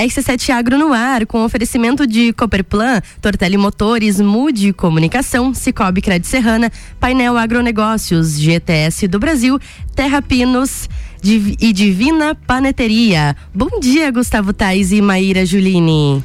RC7 Agro no ar, com oferecimento de Cooperplan, Tortelli Motores, Mude Comunicação, Cicobi Crédito Serrana, Painel Agronegócios, GTS do Brasil, Terra Pinos e Divina Paneteria. Bom dia, Gustavo Tais e Maíra Juline.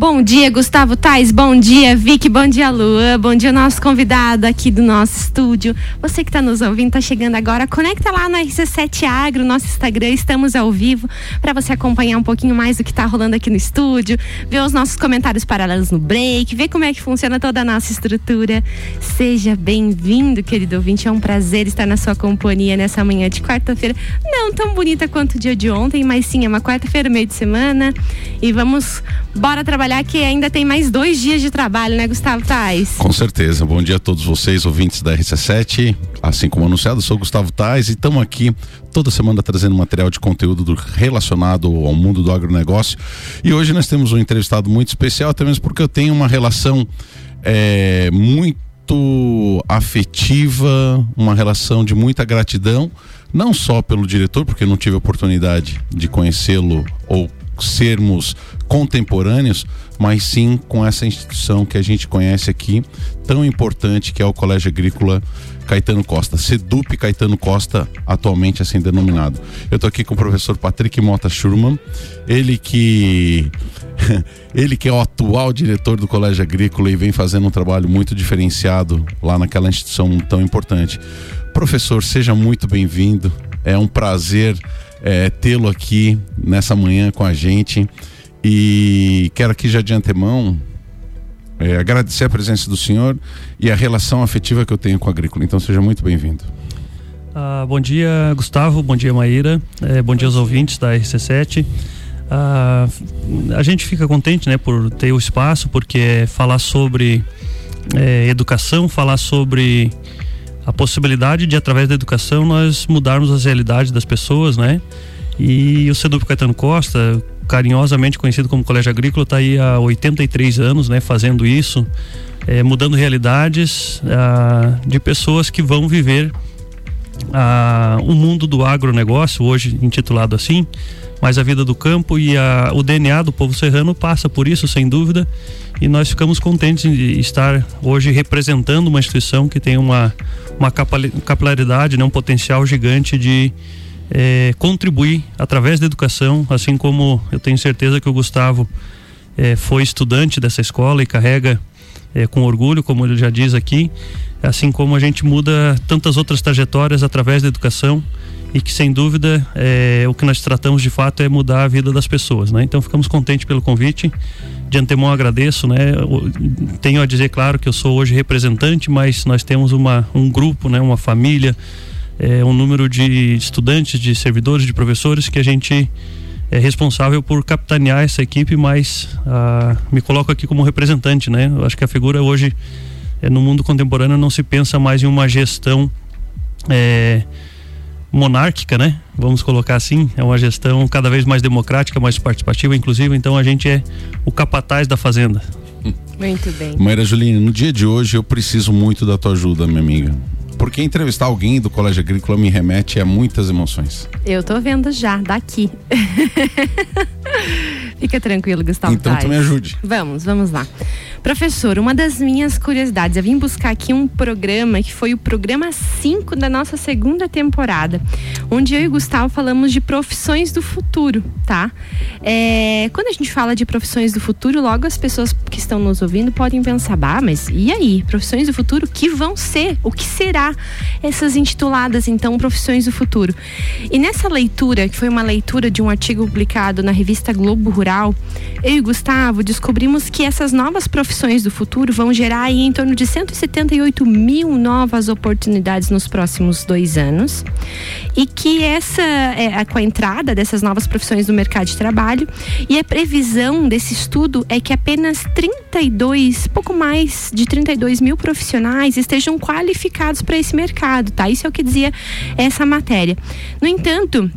Bom dia, Gustavo Tais. Bom dia, Vicky. Bom dia, Lua. Bom dia, nosso convidado aqui do nosso estúdio. Você que está nos ouvindo, está chegando agora, conecta lá no RC7 Agro, nosso Instagram. Estamos ao vivo para você acompanhar um pouquinho mais do que está rolando aqui no estúdio, ver os nossos comentários paralelos no break, ver como é que funciona toda a nossa estrutura. Seja bem-vindo, querido ouvinte. É um prazer estar na sua companhia nessa manhã de quarta-feira. Não tão bonita quanto o dia de ontem, mas sim, é uma quarta-feira, meio de semana. E vamos, bora trabalhar trabalhar que ainda tem mais dois dias de trabalho, né, Gustavo Tais? Com certeza. Bom dia a todos vocês, ouvintes da RC7. Assim como anunciado, sou Gustavo Tais e estamos aqui toda semana trazendo material de conteúdo relacionado ao mundo do agronegócio. E hoje nós temos um entrevistado muito especial, até mesmo porque eu tenho uma relação é, muito afetiva, uma relação de muita gratidão, não só pelo diretor, porque não tive oportunidade de conhecê-lo ou sermos contemporâneos, mas sim com essa instituição que a gente conhece aqui, tão importante que é o Colégio Agrícola Caetano Costa, Sedup Caetano Costa, atualmente assim denominado. Eu estou aqui com o professor Patrick Mota Schurman, ele que ele que é o atual diretor do Colégio Agrícola e vem fazendo um trabalho muito diferenciado lá naquela instituição tão importante. Professor, seja muito bem-vindo. É um prazer é, tê-lo aqui nessa manhã com a gente. E quero aqui já de antemão é, agradecer a presença do senhor e a relação afetiva que eu tenho com a agrícola. Então seja muito bem-vindo. Ah, bom dia, Gustavo. Bom dia, Maíra. É, bom dia aos ouvintes da RC7. Ah, a gente fica contente né, por ter o espaço, porque falar sobre é, educação, falar sobre a possibilidade de, através da educação, nós mudarmos as realidades das pessoas, né? E o Sedup Caetano Costa, carinhosamente conhecido como Colégio Agrícola, está aí há 83 anos, né? Fazendo isso, é, mudando realidades ah, de pessoas que vão viver ah, o mundo do agronegócio, hoje intitulado assim, mas a vida do campo e a, o DNA do povo serrano passa por isso, sem dúvida, e nós ficamos contentes de estar hoje representando uma instituição que tem uma, uma capilaridade, né, um potencial gigante de é, contribuir através da educação, assim como eu tenho certeza que o Gustavo é, foi estudante dessa escola e carrega é, com orgulho, como ele já diz aqui, assim como a gente muda tantas outras trajetórias através da educação e que sem dúvida é, o que nós tratamos de fato é mudar a vida das pessoas, né? Então ficamos contentes pelo convite. De antemão agradeço, né? Tenho a dizer claro que eu sou hoje representante, mas nós temos uma um grupo, né? Uma família, é, um número de estudantes, de servidores, de professores que a gente é responsável por capitanear essa equipe, mas ah, me coloco aqui como representante, né? Eu acho que a figura hoje é, no mundo contemporâneo não se pensa mais em uma gestão é, monárquica, né? Vamos colocar assim, é uma gestão cada vez mais democrática, mais participativa, inclusive, então a gente é o capataz da fazenda. Muito bem. Maíra Juline, no dia de hoje eu preciso muito da tua ajuda, minha amiga. Porque entrevistar alguém do Colégio Agrícola me remete a muitas emoções. Eu tô vendo já, daqui. Fica tranquilo, Gustavo. Então tu me ajude. Vamos, vamos lá. Professor, uma das minhas curiosidades, eu vim buscar aqui um programa que foi o programa 5 da nossa segunda temporada, onde eu e o Gustavo falamos de profissões do futuro, tá? É, quando a gente fala de profissões do futuro, logo as pessoas que estão nos ouvindo podem pensar, bah, mas e aí? Profissões do futuro, que vão ser? O que será essas intituladas, então, profissões do futuro? E nessa leitura, que foi uma leitura de um artigo publicado na revista Globo Rural, eu e Gustavo descobrimos que essas novas profissões do futuro vão gerar em torno de 178 mil novas oportunidades nos próximos dois anos e que essa é, com a entrada dessas novas profissões no mercado de trabalho e a previsão desse estudo é que apenas 32, pouco mais de 32 mil profissionais estejam qualificados para esse mercado, tá? Isso é o que dizia essa matéria. No entanto,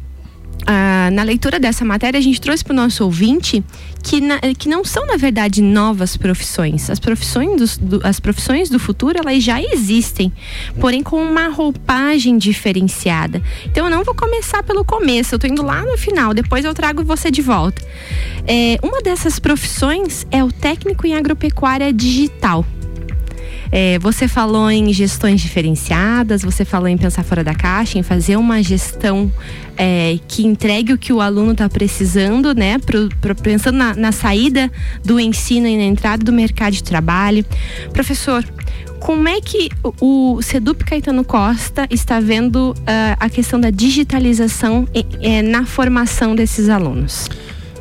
ah, na leitura dessa matéria, a gente trouxe para o nosso ouvinte que, na, que não são, na verdade, novas profissões. As profissões, do, do, as profissões do futuro, elas já existem, porém com uma roupagem diferenciada. Então, eu não vou começar pelo começo, eu estou indo lá no final, depois eu trago você de volta. É, uma dessas profissões é o técnico em agropecuária digital. É, você falou em gestões diferenciadas, você falou em pensar fora da caixa, em fazer uma gestão é, que entregue o que o aluno está precisando, né? Pro, pro, pensando na, na saída do ensino e na entrada do mercado de trabalho. Professor, como é que o Sedup Caetano Costa está vendo uh, a questão da digitalização eh, na formação desses alunos?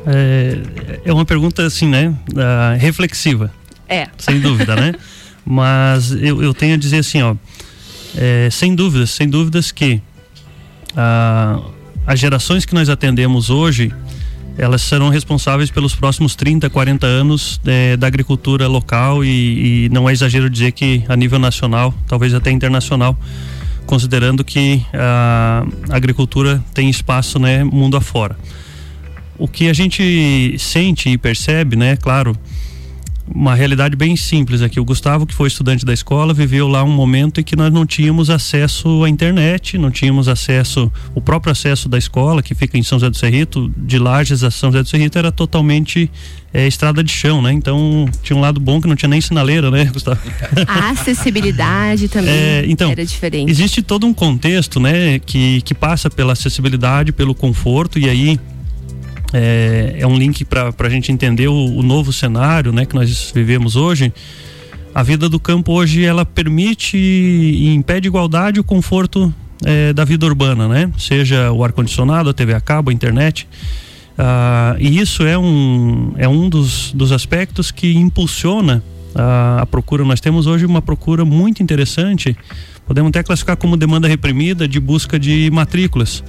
É, é uma pergunta assim, né? Uh, reflexiva. É. Sem dúvida, né? Mas eu, eu tenho a dizer assim, ó, é, sem dúvidas, sem dúvidas que ah, as gerações que nós atendemos hoje, elas serão responsáveis pelos próximos 30, 40 anos é, da agricultura local e, e, não é exagero dizer que a nível nacional, talvez até internacional, considerando que a agricultura tem espaço, né, mundo afora. O que a gente sente e percebe, né, claro, uma realidade bem simples aqui. O Gustavo, que foi estudante da escola, viveu lá um momento em que nós não tínhamos acesso à internet, não tínhamos acesso, o próprio acesso da escola, que fica em São José do Cerrito, de Lages a São José do Cerrito, era totalmente é, estrada de chão, né? Então tinha um lado bom que não tinha nem sinaleira, né, Gustavo? A acessibilidade também é, então, era diferente. Existe todo um contexto, né, que, que passa pela acessibilidade, pelo conforto, e aí é, é um link para a gente entender o, o, novo cenário né, que nós vivemos hoje. A vida do campo hoje ela permite em pé de igualdade o conforto é, da vida urbana, né? Seja o ar condicionado, a TV a cabo, a internet. Ah, e isso é um, é um dos, dos aspectos que impulsiona a, a procura. Nós temos hoje uma procura muito interessante, podemos até classificar como demanda reprimida de busca de matrículas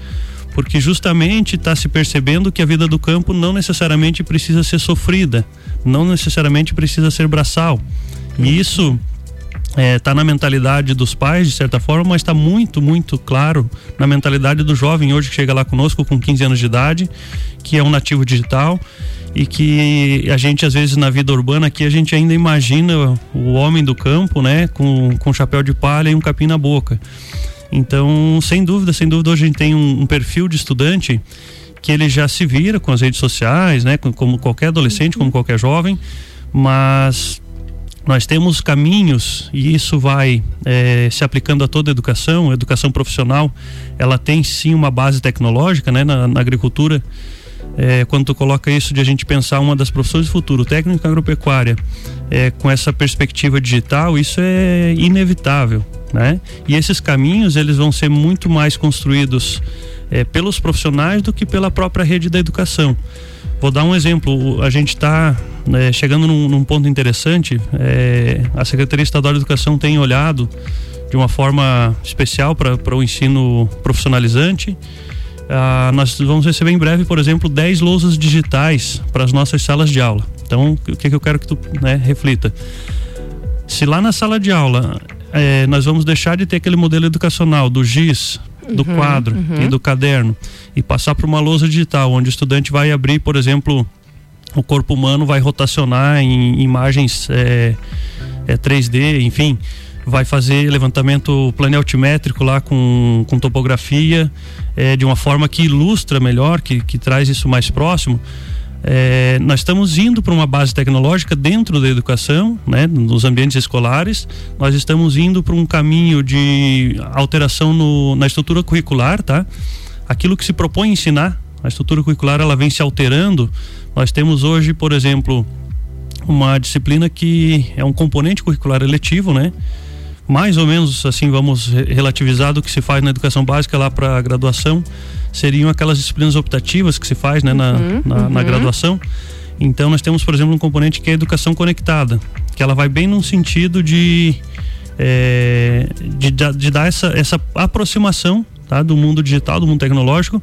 porque justamente está se percebendo que a vida do campo não necessariamente precisa ser sofrida, não necessariamente precisa ser braçal. E isso está é, tá na mentalidade dos pais, de certa forma, mas está muito, muito claro na mentalidade do jovem hoje que chega lá conosco com 15 anos de idade, que é um nativo digital e que a gente às vezes na vida urbana aqui a gente ainda imagina o homem do campo, né, com, com chapéu de palha e um capim na boca. Então, sem dúvida, sem dúvida, hoje a gente tem um, um perfil de estudante que ele já se vira com as redes sociais, né? Como qualquer adolescente, como qualquer jovem, mas nós temos caminhos e isso vai é, se aplicando a toda a educação. A educação profissional, ela tem sim uma base tecnológica, né? Na, na agricultura, é, quando tu coloca isso de a gente pensar uma das profissões do futuro, técnica agropecuária, é, com essa perspectiva digital, isso é inevitável né? E esses caminhos eles vão ser muito mais construídos é, pelos profissionais do que pela própria rede da educação. Vou dar um exemplo. A gente está é, chegando num, num, ponto interessante. É, a Secretaria Estadual de Educação tem olhado de uma forma especial para o ensino profissionalizante. Ah, nós vamos receber em breve, por exemplo, 10 lousas digitais para as nossas salas de aula. Então, o que, que eu quero que tu né, reflita? Se lá na sala de aula é, nós vamos deixar de ter aquele modelo educacional do GIS, do uhum, quadro uhum. e do caderno e passar para uma lousa digital, onde o estudante vai abrir, por exemplo, o corpo humano vai rotacionar em imagens é, é 3D, enfim, vai fazer levantamento planaltimétrico lá com, com topografia é, de uma forma que ilustra melhor, que, que traz isso mais próximo. É, nós estamos indo para uma base tecnológica dentro da educação, né, nos ambientes escolares. Nós estamos indo para um caminho de alteração no, na estrutura curricular, tá? Aquilo que se propõe ensinar, a estrutura curricular ela vem se alterando. Nós temos hoje, por exemplo, uma disciplina que é um componente curricular eletivo, né? Mais ou menos assim vamos relativizar do que se faz na educação básica lá para a graduação seriam aquelas disciplinas optativas que se faz né, na, uhum, na, uhum. na graduação. Então nós temos, por exemplo, um componente que é a educação conectada, que ela vai bem num sentido de, é, de, de, dar essa, essa aproximação tá, do mundo digital, do mundo tecnológico,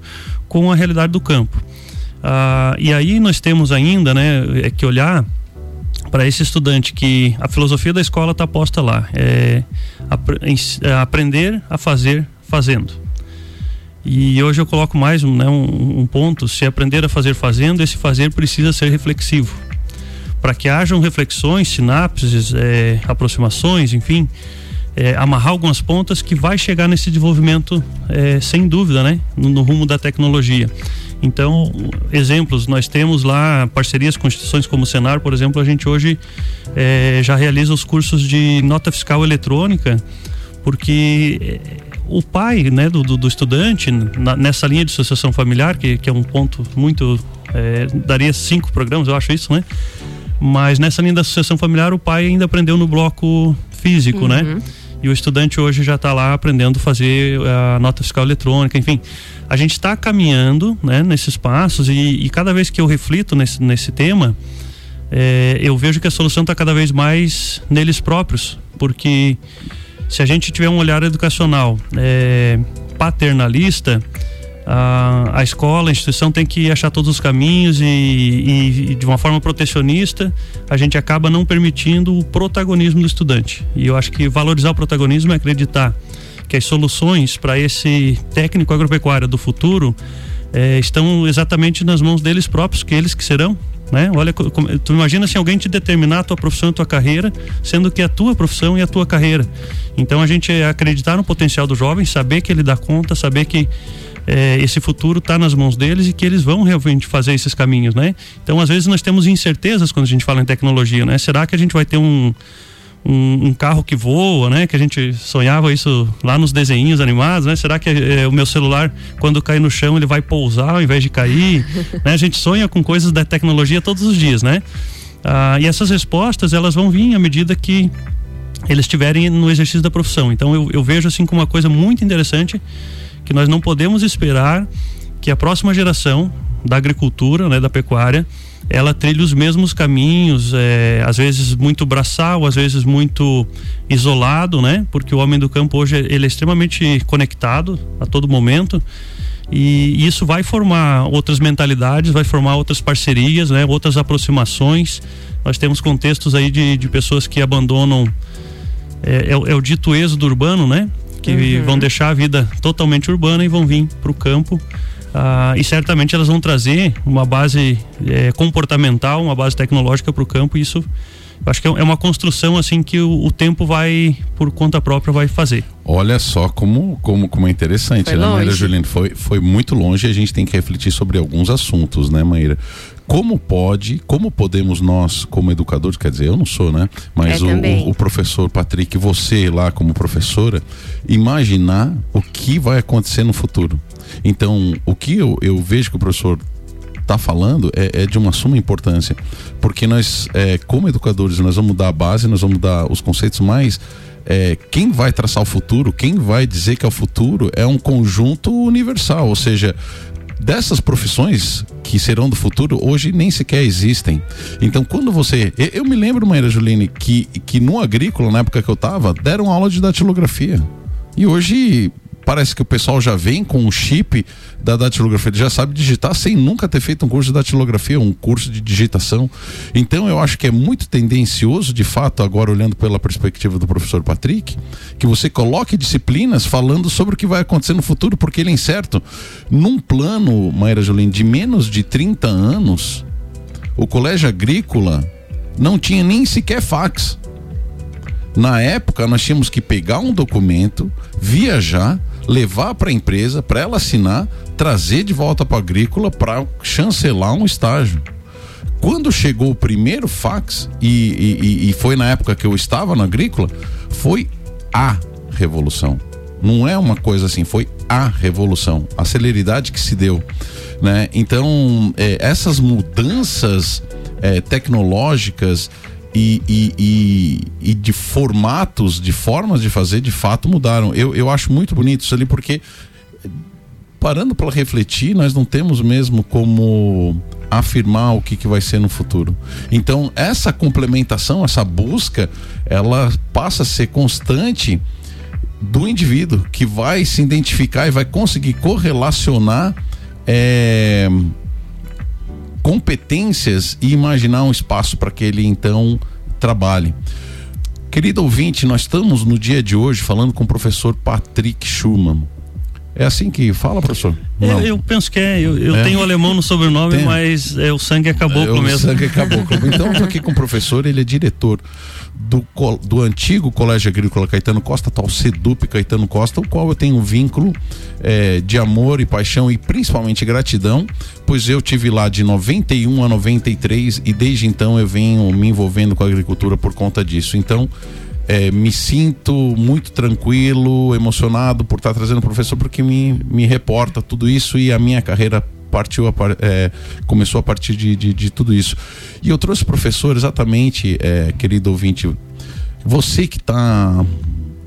com a realidade do campo. Ah, e aí nós temos ainda né, é que olhar para esse estudante que a filosofia da escola está posta lá, é, ap é aprender a fazer fazendo. E hoje eu coloco mais né, um, um ponto: se aprender a fazer fazendo, esse fazer precisa ser reflexivo. Para que hajam reflexões, sinapses, é, aproximações, enfim, é, amarrar algumas pontas que vai chegar nesse desenvolvimento, é, sem dúvida, né, no, no, rumo da tecnologia. Então, exemplos, nós temos lá parcerias com instituições como o Senar, por exemplo, a gente hoje é, já realiza os cursos de nota fiscal eletrônica, porque é, o pai né, do, do, do estudante, na, nessa linha de associação familiar, que, que é um ponto muito. É, daria cinco programas, eu acho isso, né? Mas nessa linha da associação familiar, o pai ainda aprendeu no bloco físico, né? uhum. né? E o estudante hoje já está lá aprendendo a fazer a nota fiscal eletrônica, enfim. A gente está caminhando né, nesses passos e, e, cada vez que eu reflito nesse, nesse tema, é, eu vejo que a solução está cada vez mais neles próprios, porque se a gente tiver um olhar educacional é, paternalista, a, a escola, a instituição tem que achar todos os caminhos e, e, e, de uma forma protecionista a gente acaba não permitindo o protagonismo do estudante. E eu acho que valorizar o protagonismo é acreditar que as soluções para esse técnico agropecuário do futuro é, estão exatamente nas mãos deles próprios, que eles que serão né? Olha, tu imagina se alguém te determinar a tua profissão e a tua carreira, sendo que é a tua profissão e a tua carreira. Então a gente acreditar no potencial do jovem, saber que ele dá conta, saber que é, esse futuro está nas mãos deles e que eles vão realmente fazer esses caminhos, né? Então às vezes nós temos incertezas quando a gente fala em tecnologia, né? Será que a gente vai ter um um, um, carro que voa, né? Que a gente sonhava isso lá nos desenhos animados, né? Será que é, o meu celular, quando cair no chão, ele vai pousar ao invés de cair? né? A gente sonha com coisas da tecnologia todos os dias, né? Ah, e essas respostas, elas vão vir à medida que eles estiverem no exercício da profissão. Então eu, eu vejo assim como uma coisa muito interessante que nós não podemos esperar que a próxima geração da agricultura, né, da pecuária, ela trilha os mesmos caminhos, é, às vezes muito braçal, às vezes muito isolado, né? Porque o homem do campo hoje ele é extremamente conectado a todo momento e isso vai formar outras mentalidades, vai formar outras parcerias, né? Outras aproximações. Nós temos contextos aí de, de pessoas que abandonam é, é, é o dito êxodo urbano, né? Que uhum. vão deixar a vida totalmente urbana e vão vir para o campo ah, e certamente elas vão trazer uma base é, comportamental, uma base tecnológica para o campo. E isso acho que é, é uma construção assim que o, o, tempo vai por conta própria vai fazer. Olha só como como como é interessante, foi né, Maíra Juliana? Foi foi muito longe. e A gente tem que refletir sobre alguns assuntos, né, Maíra? Como pode, como podemos nós, como educadores, quer dizer, eu não sou, né? Mas é, o, o, o, professor Patrick, você lá como professora, imaginar o que vai acontecer no futuro. Então, o que eu, eu vejo que o professor está falando é, é, de uma suma importância, porque nós, é, como educadores, nós vamos dar a base, nós vamos dar os conceitos mais é, quem vai traçar o futuro, quem vai dizer que é o futuro, é um conjunto universal, ou seja, dessas profissões que serão do futuro hoje nem sequer existem. Então, quando você. Eu, me lembro, Maíra Juline, que, que no agrícola, na época que eu estava, deram aula de datilografia. E hoje parece que o pessoal já vem com o chip da datilografia, ele já sabe digitar sem nunca ter feito um curso de datilografia, um curso de digitação. Então eu acho que é muito tendencioso, de fato, agora olhando pela perspectiva do professor Patrick, que você coloque disciplinas falando sobre o que vai acontecer no futuro, porque ele é incerto. Num plano, Maíra Jolim, de menos de 30 anos, o colégio agrícola não tinha nem sequer fax. Na época, nós tínhamos que pegar um documento, viajar, levar para a empresa, para ela assinar, trazer de volta para a agrícola para chancelar um estágio. Quando chegou o primeiro fax, e, e, e foi na época que eu estava na agrícola, foi a revolução. Não é uma coisa assim, foi a revolução, a celeridade que se deu. Né? Então, é, essas mudanças é, tecnológicas e, e, e, e, de formatos, de formas de fazer, de fato mudaram. Eu, eu acho muito bonito isso ali, porque parando para refletir, nós não temos mesmo como afirmar o que, que vai ser no futuro. Então, essa complementação, essa busca, ela passa a ser constante do indivíduo que vai se identificar e vai conseguir correlacionar. É, competências e imaginar um espaço para que ele então trabalhe. Querido ouvinte, nós estamos no dia de hoje falando com o professor Patrick Schumann. É assim que fala, professor? Eu, eu, penso que é. Eu, eu é. tenho alemão no sobrenome, Tem. mas é, o sangue é caboclo é, mesmo. O sangue é caboclo. então, eu tô aqui com o professor, ele é diretor do, do antigo Colégio Agrícola Caetano Costa, tal Sedup Caetano Costa, o qual eu tenho um vínculo é, de amor e paixão e principalmente gratidão, pois eu tive lá de 91 a 93 e desde então eu venho me envolvendo com a agricultura por conta disso. Então, é, me sinto muito tranquilo, emocionado por estar trazendo o professor, porque me, me reporta tudo isso e a minha carreira partiu a, é, começou a partir de, de, de, tudo isso. E eu trouxe professor exatamente, é, querido ouvinte, você que está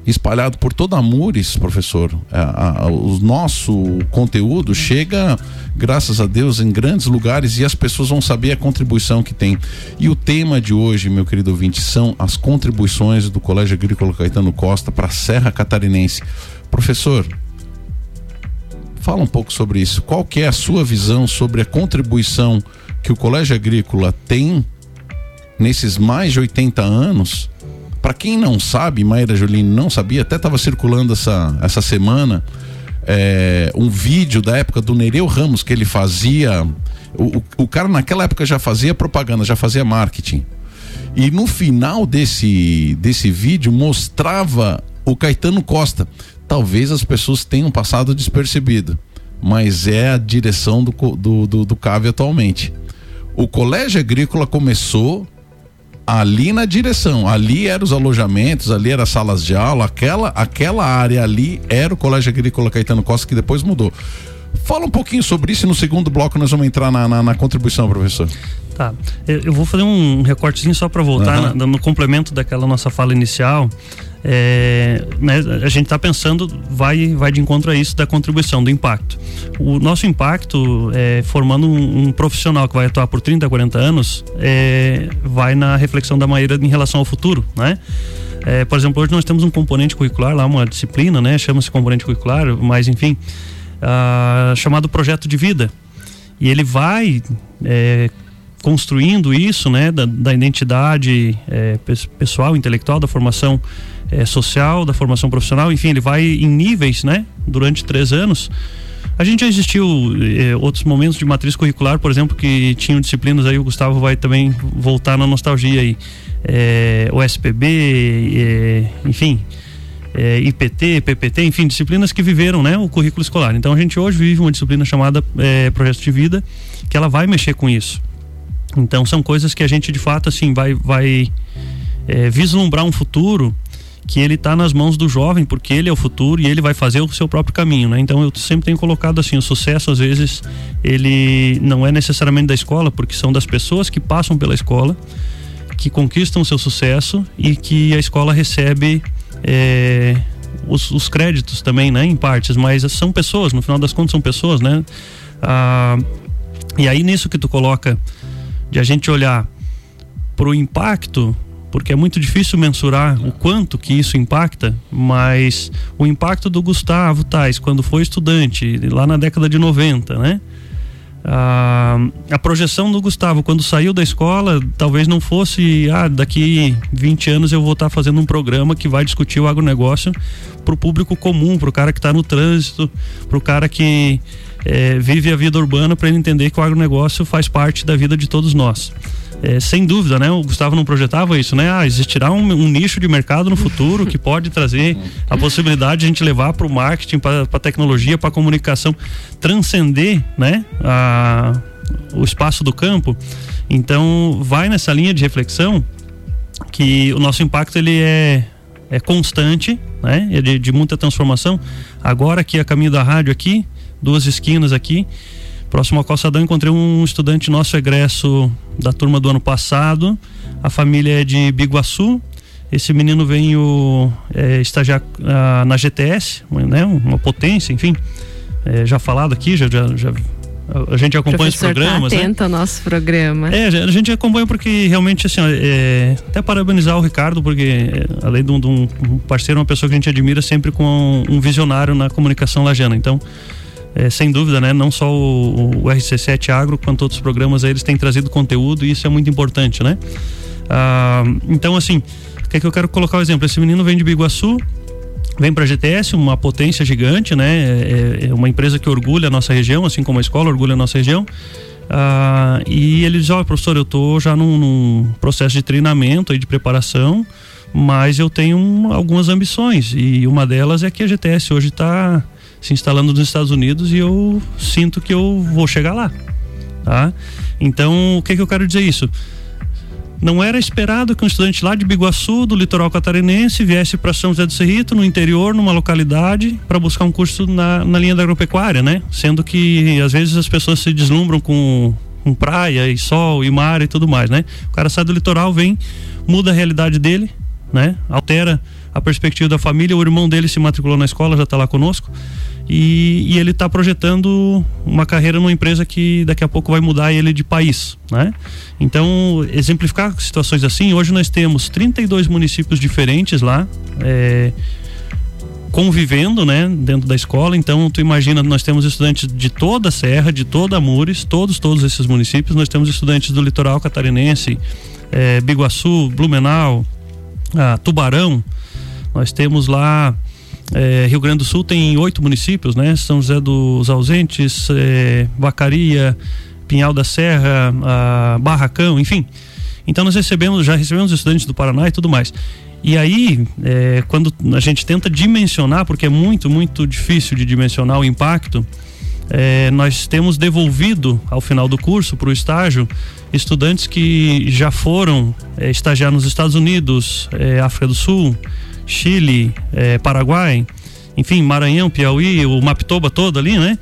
espalhado por toda a Mures, professor. A, a, o nosso conteúdo chega, graças a Deus, em grandes lugares e as pessoas vão saber a contribuição que tem. E o tema de hoje, meu querido ouvinte, são as contribuições do Colégio Agrícola Caetano Costa para a Serra Catarinense. Professor, fala um pouco sobre isso. Qual que é a sua visão sobre a contribuição que o Colégio Agrícola tem nesses mais de 80 anos para quem não sabe, Maíra Jolini não sabia, até estava circulando essa, essa semana é, um vídeo da época do Nereu Ramos que ele fazia. O, o, o cara naquela época já fazia propaganda, já fazia marketing. E no final desse, desse vídeo mostrava o Caetano Costa. Talvez as pessoas tenham passado despercebido, mas é a direção do, do, do, do CAV atualmente. O Colégio Agrícola começou ali na direção. Ali eram os alojamentos, ali eram as salas de aula, aquela, aquela área ali era o Colégio Agrícola Caetano Costa, que depois mudou. Fala um pouquinho sobre isso e no segundo bloco nós vamos entrar na, na, na contribuição, professor. Tá. Eu vou fazer um recortezinho só para voltar uhum. na, no complemento daquela nossa fala inicial. É, né, a gente está pensando, vai, vai de encontro a isso da contribuição, do impacto. O nosso impacto, é, formando um, um, profissional que vai atuar por 30, 40 anos, é, vai na reflexão da maneira em relação ao futuro, né? É, por exemplo, hoje nós temos um componente curricular lá, uma disciplina, né? Chama-se componente curricular, mas enfim, chamado projeto de vida. E ele vai é, construindo isso, né, da, da identidade é, pessoal, intelectual, da formação é, social, da formação profissional, enfim, ele vai em níveis, né, durante três anos. A gente já existiu é, outros momentos de matriz curricular, por exemplo, que tinham disciplinas aí, o Gustavo vai também voltar na nostalgia aí, é, o SPB, é, enfim, é, IPT, PPT, enfim, disciplinas que viveram, né, o currículo escolar. Então a gente hoje vive uma disciplina chamada é, projeto de vida, que ela vai mexer com isso. Então são coisas que a gente de fato assim vai vai é, vislumbrar um futuro que ele está nas mãos do jovem, porque ele é o futuro e ele vai fazer o seu próprio caminho, né? Então eu sempre tenho colocado assim, o sucesso às vezes ele não é necessariamente da escola, porque são das pessoas que passam pela escola, que conquistam seu sucesso e que a escola recebe é, os, os, créditos também, né? Em partes, mas são pessoas, no final das contas são pessoas, né? Ah, e aí nisso que tu coloca de a gente olhar para o impacto, porque é muito difícil mensurar o quanto que isso impacta, mas o impacto do Gustavo Tais, quando foi estudante, lá na década de 90, né? A, a projeção do Gustavo quando saiu da escola talvez não fosse ah, daqui 20 anos eu vou estar tá fazendo um programa que vai discutir o agronegócio para o público comum, para o cara que está no trânsito, para o cara que é, vive a vida urbana para ele entender que o agronegócio faz parte da vida de todos nós. É, sem dúvida, né? O Gustavo não projetava isso, né? Ah, existirá um, um nicho de mercado no futuro que pode trazer a possibilidade de a gente levar para o marketing, para a tecnologia, para a comunicação, transcender, né? A, o espaço do campo. Então, vai nessa linha de reflexão que o nosso impacto ele é, é constante, né? É de, de muita transformação. Agora aqui a caminho da rádio aqui, duas esquinas aqui. Próximo ao calçadão encontrei um estudante nosso egresso da turma do ano passado. A família é de Biguaçu. Esse menino veio é, estagiar ah, na GTS, né, uma potência, enfim. É, já falado aqui, já, já, já a gente acompanha os tá programas. Tá atento né? ao nosso programa. É, a gente acompanha porque realmente, assim, é, até parabenizar o Ricardo, porque é, além de um, de um, parceiro, uma pessoa que a gente admira sempre com um visionário na comunicação lajana. Então, é, sem dúvida, né? Não só o, o, RC7 Agro, quanto outros programas, eles têm trazido conteúdo e isso é muito importante, né? Ah, então, assim, o que é que eu quero colocar o exemplo? Esse menino vem de Biguaçu, vem para a GTS, uma potência gigante, né? É, é, uma empresa que orgulha a nossa região, assim como a escola orgulha a nossa região. Ah, e ele diz, olha, professor, eu estou já num, num, processo de treinamento e de preparação, mas eu tenho um, algumas ambições e uma delas é que a GTS hoje está se instalando nos Estados Unidos e eu sinto que eu vou chegar lá, tá? Então, o que, que eu quero dizer isso? Não era esperado que um estudante lá de Biguaçu, do litoral catarinense, viesse para São José do Cerrito, no interior, numa localidade, para buscar um curso na, na linha da agropecuária, né? Sendo que às vezes as pessoas se deslumbram com, com praia e sol e mar e tudo mais, né? O cara sai do litoral, vem, muda a realidade dele, né? Altera a perspectiva da família. O irmão dele se matriculou na escola, já está lá conosco. E, e ele está projetando uma carreira numa empresa que daqui a pouco vai mudar ele de país, né? Então, exemplificar situações assim, hoje nós temos 32 municípios diferentes lá, é, convivendo, né, dentro da escola. Então, tu imagina, nós temos estudantes de toda a Serra, de toda a Mures, todos, todos esses municípios. Nós temos estudantes do litoral catarinense, é, Biguaçu, Blumenau, ah, Tubarão. Nós temos lá é, Rio Grande do Sul tem oito municípios, né? São José dos Ausentes, é, Vacaria, Pinhal da Serra, Barracão, enfim. Então nós recebemos, já recebemos estudantes do Paraná e tudo mais. E aí, é, quando a gente tenta dimensionar, porque é muito, muito difícil de dimensionar o impacto, é, nós temos devolvido ao final do curso para o estágio estudantes que já foram é, estagiar nos Estados Unidos, é, África do Sul, Chile, é, Paraguai, enfim, Maranhão, Piauí, o Mapitoba todo ali, né?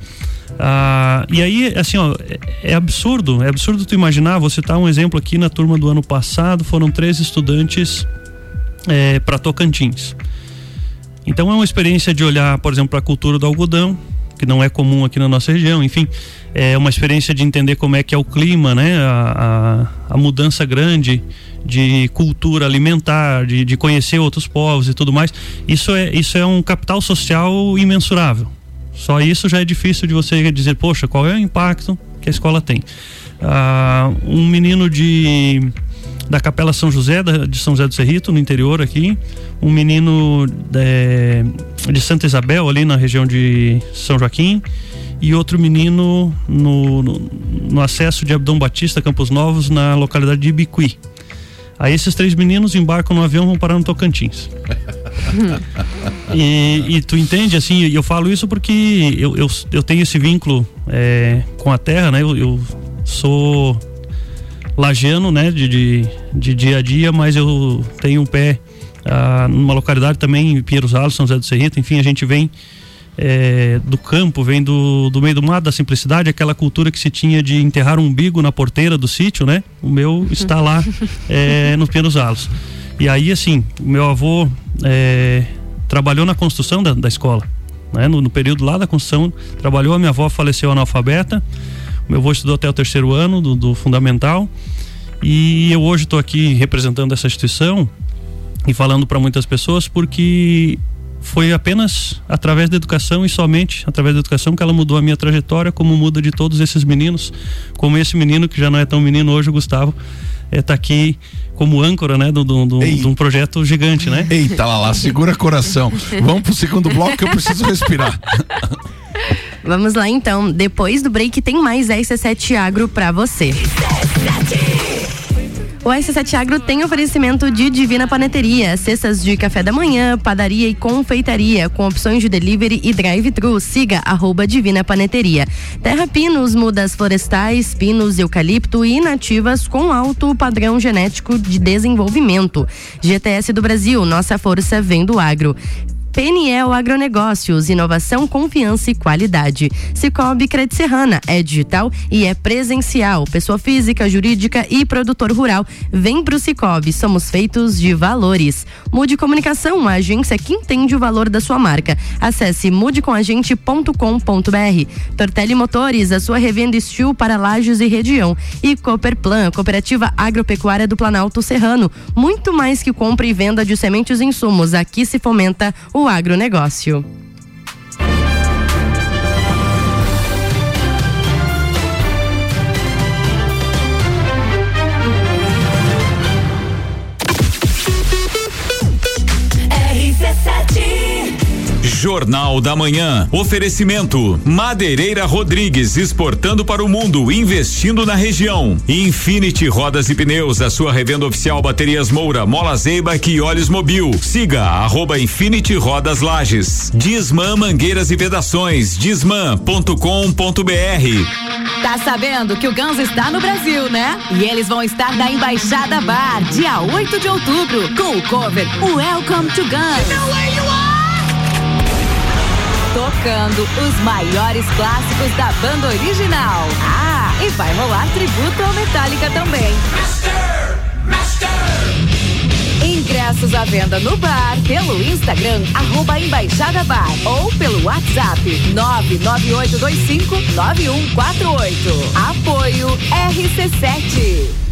Ah, e aí, assim, ó, é, é, absurdo, é absurdo tu imaginar, vou citar um exemplo aqui na turma do ano passado, foram três estudantes é, para Tocantins. Então é uma experiência de olhar, por exemplo, para a cultura do algodão, que não é comum aqui na nossa região, enfim, é uma experiência de entender como é que é o clima, né? A, a, a mudança grande de cultura alimentar, de, de conhecer outros povos e tudo mais. Isso é, isso é um capital social imensurável. Só isso já é difícil de você dizer, poxa, qual é o impacto que a escola tem. Ah, um menino de da Capela São José, da, de São José do Cerrito, no interior aqui, um menino de, é, de Santa Isabel, ali na região de São Joaquim, e outro menino no, no, no acesso de Abdão Batista, Campos Novos, na localidade de Ibiqui. Aí esses três meninos embarcam no avião e vão parar no Tocantins. e, e, tu entende, assim, eu falo isso porque eu, eu, eu tenho esse vínculo é, com a terra, né? Eu, eu sou lagiano, né? De, de, de, dia a dia, mas eu tenho um pé ah, numa localidade também, em Pinheiros Altos, São José do Cerrito, enfim, a gente vem é, do campo, vem do, do meio do mato, da simplicidade, aquela cultura que se tinha de enterrar um umbigo na porteira do sítio, né? O meu está lá é, nos Penos Alos. E aí, assim, o meu avô é, trabalhou na construção da, da escola. Né? No, no, período lá da construção, trabalhou, a minha avó faleceu analfabeta, meu avô estudou até o terceiro ano do, do fundamental. E eu hoje estou aqui representando essa instituição e falando para muitas pessoas porque foi apenas através da educação e somente através da educação que ela mudou a minha trajetória, como muda de todos esses meninos, como esse menino que já não é tão menino hoje, o Gustavo, está é, aqui como âncora, né, de um projeto gigante, né? Eita lá lá, segura coração. Vamos pro segundo bloco que eu preciso respirar. Vamos lá então, depois do break tem mais RC7 Agro para você. O S7 Agro tem oferecimento de Divina Paneteria, cestas de café da manhã, padaria e confeitaria, com opções de delivery e drive-thru. Siga arroba Divina Paneteria. Terra Pinos, mudas florestais, pinos, eucalipto e nativas com alto padrão genético de desenvolvimento. GTS do Brasil, nossa força vem do agro. PNL Agronegócios, inovação, confiança e qualidade. Cicobi Credit Serrana é digital e é presencial. Pessoa física, jurídica e produtor rural. Vem pro Cicobi, somos feitos de valores. Mude Comunicação, uma agência que entende o valor da sua marca. Acesse mudecomagente.com.br. Tortelli Motores, a sua revenda Estil para lajes e região. E Cooperplan, Cooperativa Agropecuária do Planalto Serrano. Muito mais que compra e venda de sementes e insumos. Aqui se fomenta o o agronegócio. Jornal da Manhã. Oferecimento: Madeireira Rodrigues exportando para o mundo, investindo na região. Infinity Rodas e Pneus, a sua revenda oficial Baterias Moura, Mola Zeiba e Olhos Mobil. Siga arroba Infinity Rodas Lages. Disman Mangueiras e Vedações. Disman.com.br. Tá sabendo que o Ganso está no Brasil, né? E eles vão estar na Embaixada Bar, dia 8 de outubro, com o cover Welcome to Guns tocando os maiores clássicos da banda original. Ah, e vai rolar tributo ao Metallica também. Master, Master. Ingressos à venda no bar, pelo Instagram, arroba Embaixada Bar ou pelo WhatsApp 998259148. Apoio RC7.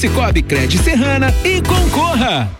Cicobi Cred Serrana e concorra.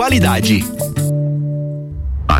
qualidade.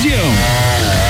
região.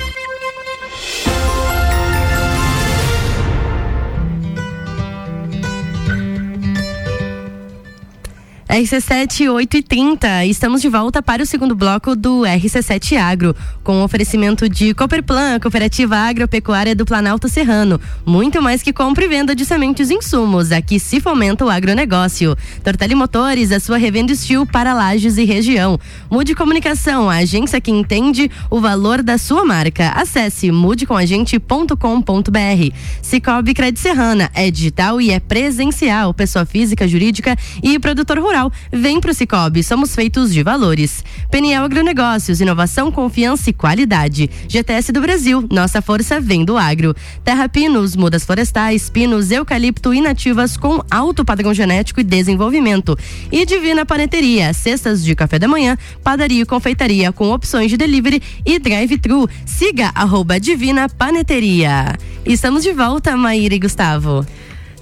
RC7 8 e 30. Estamos de volta para o segundo bloco do RC7 Agro, com oferecimento de Cooperplan, Cooperativa Agropecuária do Planalto Serrano. Muito mais que compra e venda de sementes e insumos. Aqui se fomenta o agronegócio. Tortelli Motores, a sua revenda estilo para lajes e região. Mude Comunicação, a agência que entende o valor da sua marca. Acesse mudecomagente.com.br. Cicobi Credit Serrana é digital e é presencial, pessoa física, jurídica e produtor rural rural. Vem pro Cicobi, somos feitos de valores. Peniel Agronegócios, inovação, confiança e qualidade. GTS do Brasil, nossa força vem do agro. Terra Pinos, mudas florestais, pinos, eucalipto e nativas com alto padrão genético e desenvolvimento. E Divina Paneteria, cestas de café da manhã, padaria e confeitaria com opções de delivery e drive-thru. Siga arroba Divina Paneteria. Estamos de volta, Maíra e Gustavo.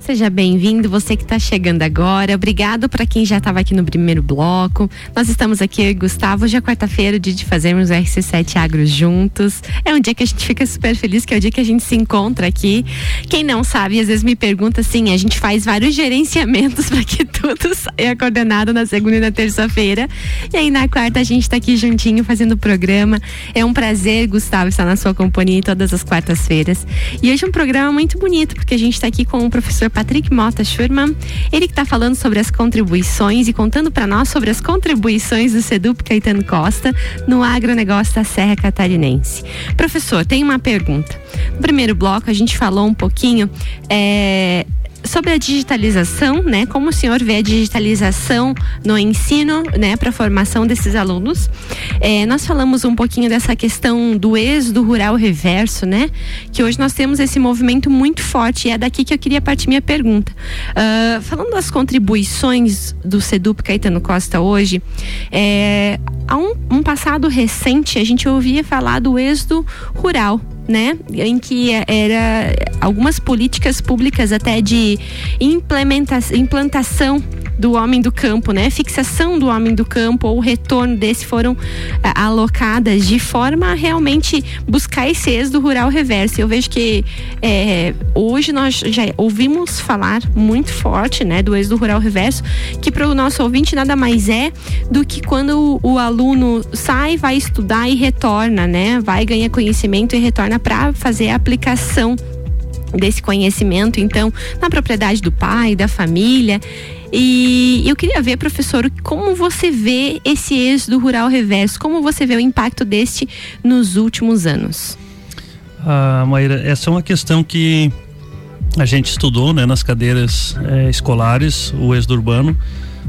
Seja bem-vindo, você que está chegando agora. Obrigado para quem já estava aqui no primeiro bloco. Nós estamos aqui, Gustavo, hoje é quarta-feira, dia de fazermos o RC7 Agro juntos. É um dia que a gente fica super feliz, que é o dia que a gente se encontra aqui. Quem não sabe, às vezes me pergunta assim, a gente faz vários gerenciamentos para que tudo saia coordenado na segunda e na terça-feira. E aí na quarta a gente está aqui juntinho fazendo o programa. É um prazer, Gustavo, estar na sua companhia todas as quartas-feiras. E hoje é um programa muito bonito, porque a gente está aqui com o professor Patrick Mota Schurman, ele que está falando sobre as contribuições e contando para nós sobre as contribuições do Sedup Caetano Costa no agronegócio da Serra Catarinense. Professor, tem uma pergunta. No primeiro bloco a gente falou um pouquinho é, sobre a digitalização, né? Como o senhor vê a digitalização no ensino, né, para a formação desses alunos? É, nós falamos um pouquinho dessa questão do êxodo rural reverso, né? Que hoje nós temos esse movimento muito forte e é daqui que eu queria partir minha pergunta. Uh, falando das contribuições do Sedup Caetano Costa hoje, é, há um, um passado recente a gente ouvia falar do êxodo rural, né? Em que era algumas políticas públicas até de implementação, implantação do homem do campo, né? Fixação do homem do campo ou retorno desse foram ah, alocadas de forma a realmente buscar esse êxodo rural reverso. Eu vejo que é, hoje nós já ouvimos falar muito forte, né, do êxodo rural reverso, que para o nosso ouvinte nada mais é do que quando o, o aluno sai, vai estudar e retorna, né? Vai ganhar conhecimento e retorna para fazer a aplicação desse conhecimento, então, na propriedade do pai, da família. E eu queria ver, professor, como você vê esse êxodo rural reverso, como você vê o impacto deste nos últimos anos? Ah, Maíra, essa é uma questão que a gente estudou né, nas cadeiras é, escolares, o êxodo urbano,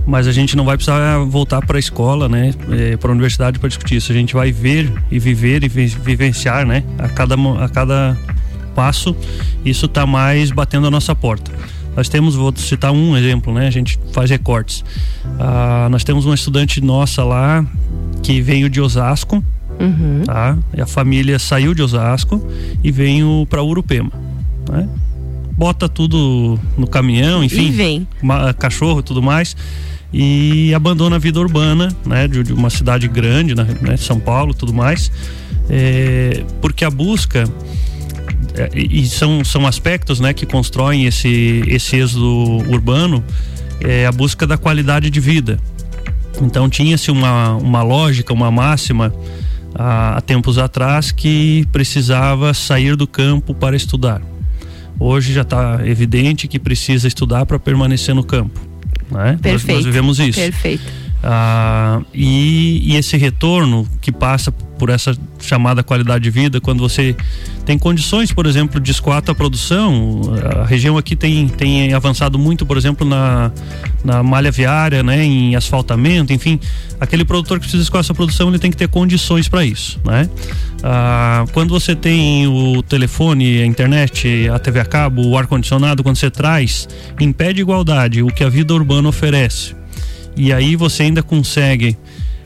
mas a gente não vai precisar voltar para a escola, né, é, para a universidade para discutir isso. A gente vai ver e viver e vivenciar, né, a cada, a cada passo, isso está mais batendo a nossa porta. Nós temos, vou citar um exemplo, né? A gente faz recortes. Ah, nós temos uma estudante nossa lá que veio de Osasco, uhum. tá? E a família saiu de Osasco e veio para Urupema, né? Bota tudo no caminhão, enfim, e vem. Uma, cachorro, tudo mais e abandona a vida urbana, né, de, de uma cidade grande, né, São Paulo, tudo mais, é, porque a busca e são, são aspectos né, que constroem esse, esse êxodo urbano, é a busca da qualidade de vida. Então tinha-se uma, uma lógica, uma máxima há, há tempos atrás que precisava sair do campo para estudar. Hoje já está evidente que precisa estudar para permanecer no campo. Né? Perfeito. Nós, nós vivemos isso. Perfeito. Ah, e, e, esse retorno que passa por essa chamada qualidade de vida, quando você tem condições, por exemplo, de escoar a produção, a região aqui tem, tem avançado muito, por exemplo, na, na malha viária, né, em asfaltamento, enfim, aquele produtor que precisa escoar essa produção, ele tem que ter condições para isso, né? Ah, quando você tem o telefone, a internet, a TV a cabo, o ar-condicionado, quando você traz, impede igualdade, o que a vida urbana oferece e aí você ainda consegue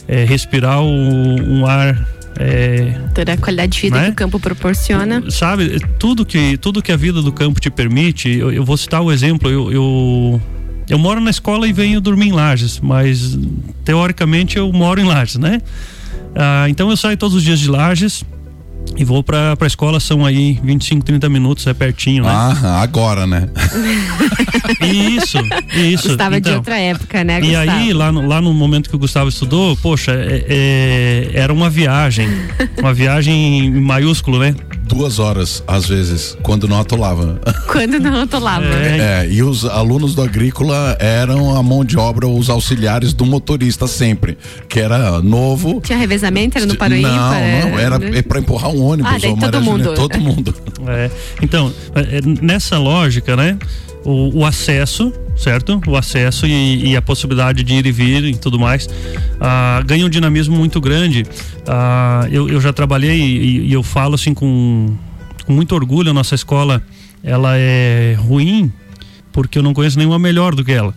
é, respirar o, um ar é, toda a qualidade de vida né? que o campo proporciona sabe tudo que tudo que a vida do campo te permite eu, eu vou citar o exemplo eu, eu, eu moro na escola e venho dormir em Lages mas teoricamente eu moro em Lages né ah, então eu saio todos os dias de Lages e vou para a escola, são aí 25, 30 minutos, é pertinho, né? Ah, agora, né? isso, isso. Estava então, de outra época, né, Gustavo? E aí, lá no, lá no momento que o Gustavo estudou, poxa, é, é, era uma viagem, uma viagem em maiúsculo, né? duas horas, às vezes, quando não atolava. Quando não atolava. É. é, e os alunos do agrícola eram a mão de obra, os auxiliares do motorista sempre, que era novo. Tinha revezamento, era no Paro Não, não, era né? para empurrar um ônibus. Ah, daí todo mundo. todo mundo. É, então, é, nessa lógica, né? O, o, acesso, certo? O acesso e, e, a possibilidade de ir e vir e tudo mais ah, ganha um dinamismo muito grande. Ah, eu, eu já trabalhei e, e, eu falo assim com, com muito orgulho, a nossa escola ela é ruim porque eu não conheço nenhuma melhor do que ela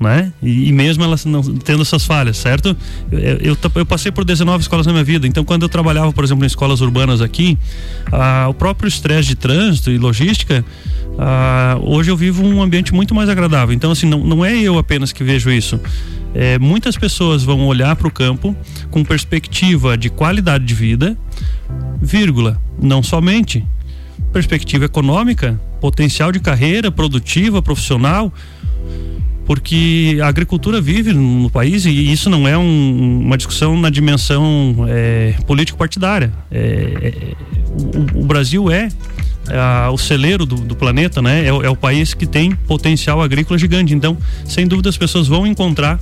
né? E, e mesmo elas não, tendo essas falhas, certo? Eu, eu, eu, passei por 19 escolas na minha vida, então quando eu trabalhava, por exemplo, em escolas urbanas aqui, ah, o próprio estresse de trânsito e logística, ah, hoje eu vivo um ambiente muito mais agradável. Então, assim, não, não é eu apenas que vejo isso. É, muitas pessoas vão olhar para o campo com perspectiva de qualidade de vida, vírgula, não somente perspectiva econômica, potencial de carreira produtiva, profissional, porque a agricultura vive no país e isso não é um, uma discussão na dimensão é, político-partidária. É, é, o, o, Brasil é o celeiro do, do planeta, né? É, é o país que tem potencial agrícola gigante. Então, sem dúvida, as pessoas vão encontrar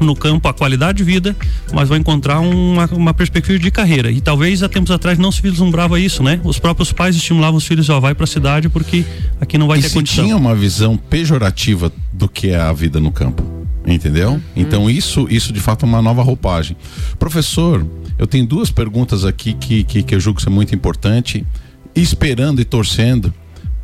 no campo a qualidade de vida, mas vai encontrar uma, uma perspectiva de carreira. E talvez há tempos atrás não se vislumbrava isso, né? Os próprios pais estimulavam os filhos, ó, vai para a cidade porque aqui não vai e ter se condição. tinha uma visão pejorativa do que é a vida no campo, entendeu? Uhum. Então isso, isso de fato é uma nova roupagem. Professor, eu tenho duas perguntas aqui que, que, que eu julgo ser muito importante, esperando e torcendo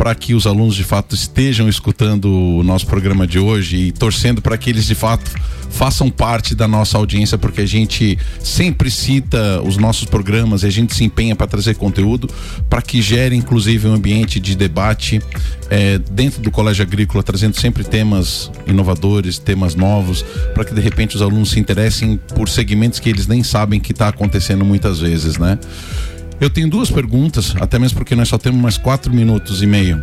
para que os alunos de fato estejam escutando o nosso programa de hoje e torcendo para que eles de fato façam parte da nossa audiência, porque a gente sempre cita os nossos programas e a gente se empenha para trazer conteúdo para que gere inclusive um ambiente de debate é, dentro do Colégio Agrícola, trazendo sempre temas inovadores, temas novos, para que de repente os alunos se interessem por segmentos que eles nem sabem que está acontecendo muitas vezes, né? Eu tenho duas perguntas, até mesmo porque nós só temos mais quatro minutos e meio.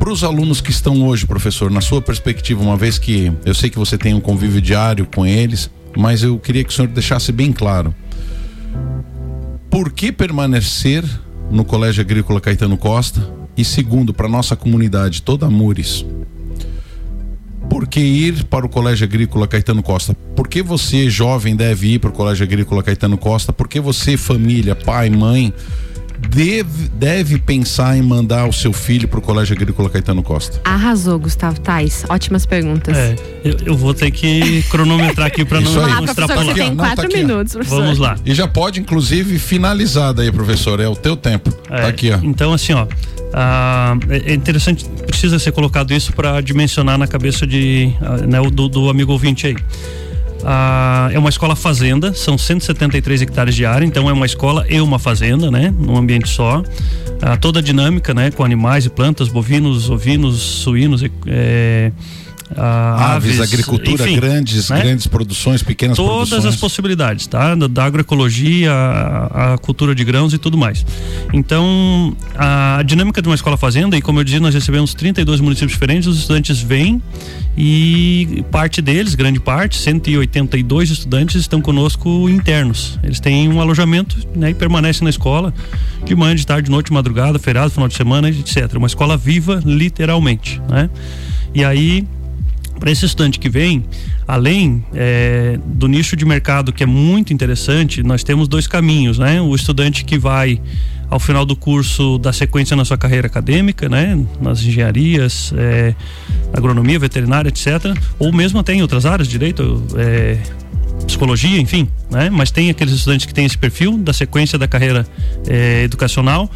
Para os alunos que estão hoje, professor, na sua perspectiva, uma vez que eu sei que você tem um convívio diário com eles, mas eu queria que o senhor deixasse bem claro. Por que permanecer no Colégio Agrícola Caetano Costa? E segundo, para nossa comunidade toda Amores, por que ir para o Colégio Agrícola Caetano Costa? Por que você, jovem, deve ir para o Colégio Agrícola Caetano Costa? Por que você, família, pai, mãe, deve, deve pensar em mandar o seu filho para o Colégio Agrícola Caetano Costa? Arrasou, Gustavo Tais. Ótimas perguntas. É, eu, eu vou ter que cronometrar aqui para não, não extrapolar. Você tem quatro tá minutos, professor. Vamos lá. E já pode, inclusive, finalizar daí, professor. É o teu tempo. É, tá aqui, ó. Então, assim, ó. Ah, é, é interessante, precisa ser colocado isso para dimensionar na cabeça de, ah, né, do, do amigo ouvinte aí. Ah, é uma escola fazenda, são 173 hectares de área, então é uma escola e uma fazenda, né? Num ambiente só. Ah, toda a dinâmica, né? Com animais e plantas, bovinos, ovinos, suínos, é, ah, aves, agricultura, enfim, grandes, né? grandes produções, pequenas Todas produções. Todas as possibilidades, tá? Da, da agroecologia, a, a, cultura de grãos e tudo mais. Então, a dinâmica de uma escola fazenda, e como eu disse, nós recebemos 32 municípios diferentes, os estudantes vêm e parte deles, grande parte, 182 estudantes estão conosco internos. Eles têm um alojamento né, e permanecem na escola de manhã, de tarde, de noite, de madrugada, feriado, final de semana, etc. Uma escola viva, literalmente, né? E aí para esse estudante que vem, além é, do nicho de mercado que é muito interessante, nós temos dois caminhos, né? O estudante que vai ao final do curso dar sequência na sua carreira acadêmica, né? Nas engenharias, é, agronomia, veterinária, etc. Ou mesmo até em outras áreas, direito, é, psicologia, enfim, né? Mas tem aqueles estudantes que têm esse perfil da sequência da carreira é, educacional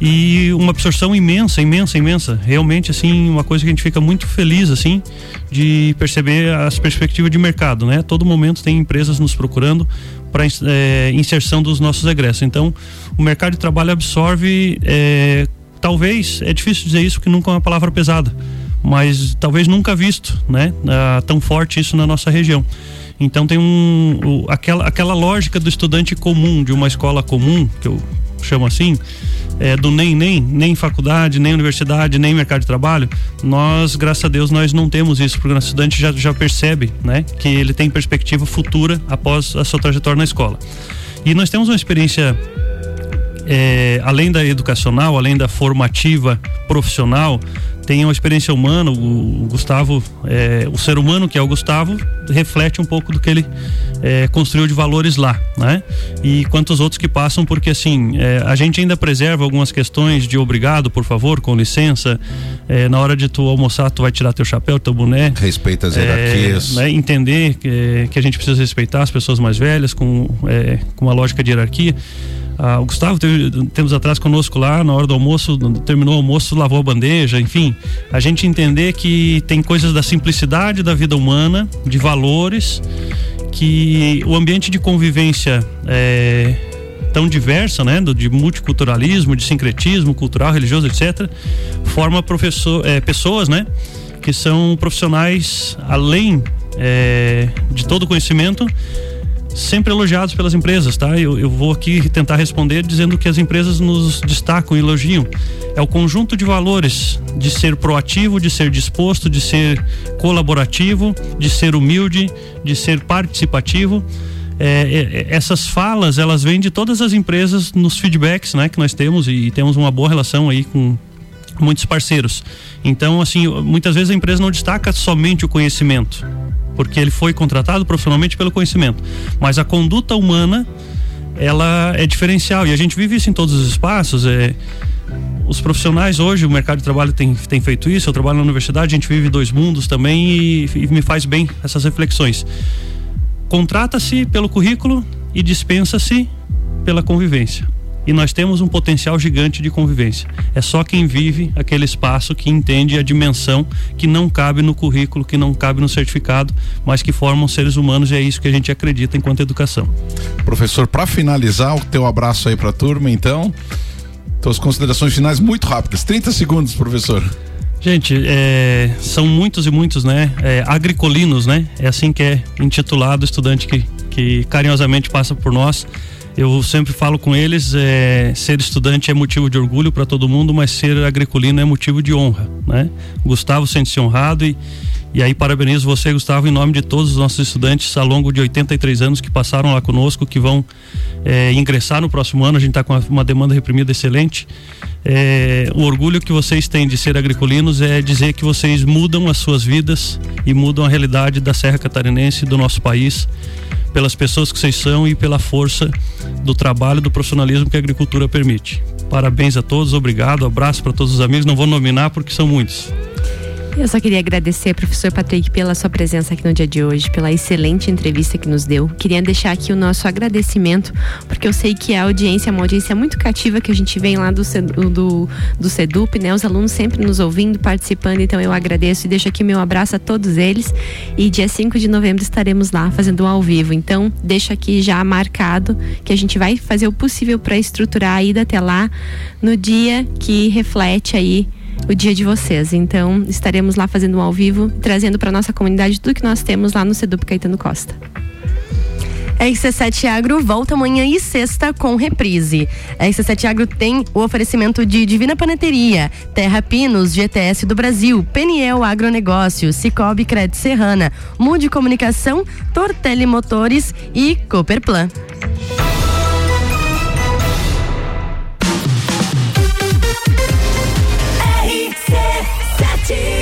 e uma absorção imensa, imensa, imensa. Realmente, assim, uma coisa que a gente fica muito feliz, assim, de perceber as perspectivas de mercado, né? Todo momento tem empresas nos procurando para é, inserção dos nossos egressos. Então, o mercado de trabalho absorve, é, talvez, é difícil dizer isso, porque nunca é uma palavra pesada, mas talvez nunca visto, né? Ah, tão forte isso na nossa região. Então tem um aquela, aquela lógica do estudante comum de uma escola comum que eu chamo assim é, do nem nem nem faculdade nem universidade nem mercado de trabalho nós graças a Deus nós não temos isso porque o nosso estudante já, já percebe né que ele tem perspectiva futura após a sua trajetória na escola. E nós temos uma experiência é, além da educacional, além da formativa profissional, tem uma experiência humana. O, o Gustavo, é, o ser humano que é o Gustavo, reflete um pouco do que ele é, construiu de valores lá, né? E quantos outros que passam, porque assim, é, a gente ainda preserva algumas questões de obrigado, por favor, com licença. É, na hora de tu almoçar, tu vai tirar teu chapéu, teu boné. Respeita as hierarquias. Né? Entender que, que, a gente precisa respeitar as pessoas mais velhas com, é, com uma lógica de hierarquia. Ah, o Gustavo teve tempos atrás conosco lá, na hora do almoço, terminou o almoço, lavou a bandeja, enfim. A gente entender que tem coisas da simplicidade da vida humana, de valores, que o ambiente de convivência é tão diversa, né, de multiculturalismo, de sincretismo cultural, religioso, etc., forma professor, é, pessoas, né, que são profissionais além é, de todo conhecimento sempre elogiados pelas empresas, tá? Eu, eu vou aqui tentar responder dizendo que as empresas nos destacam e elogiam. É o conjunto de valores de ser proativo, de ser disposto, de ser colaborativo, de ser humilde, de ser participativo. É, é, essas falas elas vêm de todas as empresas nos feedbacks né, que nós temos e temos uma boa relação aí com muitos parceiros. Então, assim, muitas vezes a empresa não destaca somente o conhecimento, porque ele foi contratado profissionalmente pelo conhecimento. Mas a conduta humana, ela é diferencial e a gente vive isso em todos os espaços. É, os profissionais hoje, o mercado de trabalho tem, tem feito isso. Eu trabalho na universidade, a gente vive dois mundos também e, e me faz bem essas reflexões. Contrata-se pelo currículo e dispensa-se pela convivência e nós temos um potencial gigante de convivência. É só quem vive aquele espaço que entende a dimensão que não cabe no currículo, que não cabe no certificado, mas que formam seres humanos e é isso que a gente acredita enquanto educação. Professor, para finalizar, o teu abraço aí para a turma, então. Tuas considerações finais muito rápidas, 30 segundos, professor. Gente, é, são muitos e muitos, né? É, agricolinos, né? É assim que é intitulado o estudante que, que carinhosamente passa por nós. Eu sempre falo com eles, é, ser estudante é motivo de orgulho para todo mundo, mas ser agriculino é motivo de honra, né? Gustavo sente-se honrado e e aí parabenizo você, Gustavo, em nome de todos os nossos estudantes ao longo de 83 anos que passaram lá conosco, que vão é, ingressar no próximo ano. A gente está com uma demanda reprimida excelente. É, o orgulho que vocês têm de ser agriculinos é dizer que vocês mudam as suas vidas e mudam a realidade da Serra Catarinense, do nosso país pelas pessoas que vocês são e pela força do trabalho, do profissionalismo que a agricultura permite. Parabéns a todos, obrigado, abraço para todos os amigos, não vou nominar porque são muitos. Eu só queria agradecer, professor Patrick, pela sua presença aqui no dia de hoje, pela excelente entrevista que nos deu. Queria deixar aqui o nosso agradecimento, porque eu sei que a audiência é uma audiência muito cativa que a gente vem lá do, do, do CEDUP, né? Os alunos sempre nos ouvindo, participando, então eu agradeço e deixo aqui meu abraço a todos eles. E dia 5 de novembro estaremos lá fazendo um ao vivo. Então, deixo aqui já marcado que a gente vai fazer o possível para estruturar a ida até lá no dia que reflete aí o dia de vocês. Então, estaremos lá fazendo um ao vivo, trazendo para nossa comunidade tudo que nós temos lá no Sedup Caetano Costa. A RC7 Agro volta amanhã e sexta com reprise. A RC7 Agro tem o oferecimento de Divina Paneteria, Terra Pinos, GTS do Brasil, Peniel Agronegócio, Cicobi Cred Serrana, Mude Comunicação, Tortelli Motores e Cooperplan. RC7